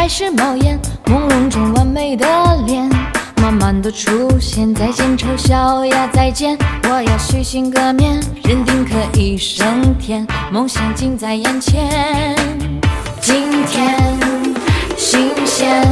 开始冒烟，朦胧中完美的脸慢慢的出现。再见，丑小鸭，再见，我要洗心革面，认定可以升天，梦想近在眼前。今天，新鲜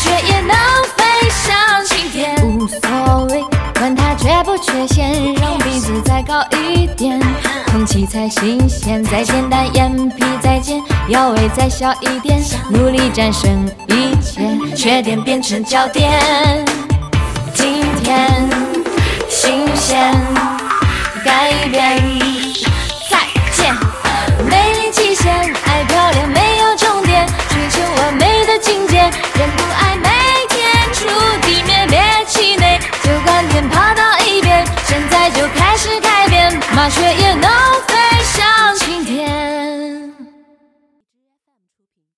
却，也能飞上青天，无所谓，管它缺不缺陷，让鼻子再高一点，空气才新鲜，再简单，眼皮再尖，腰围再小一点，努力战胜一切，缺点变成焦点。今天新鲜改变，大雪也能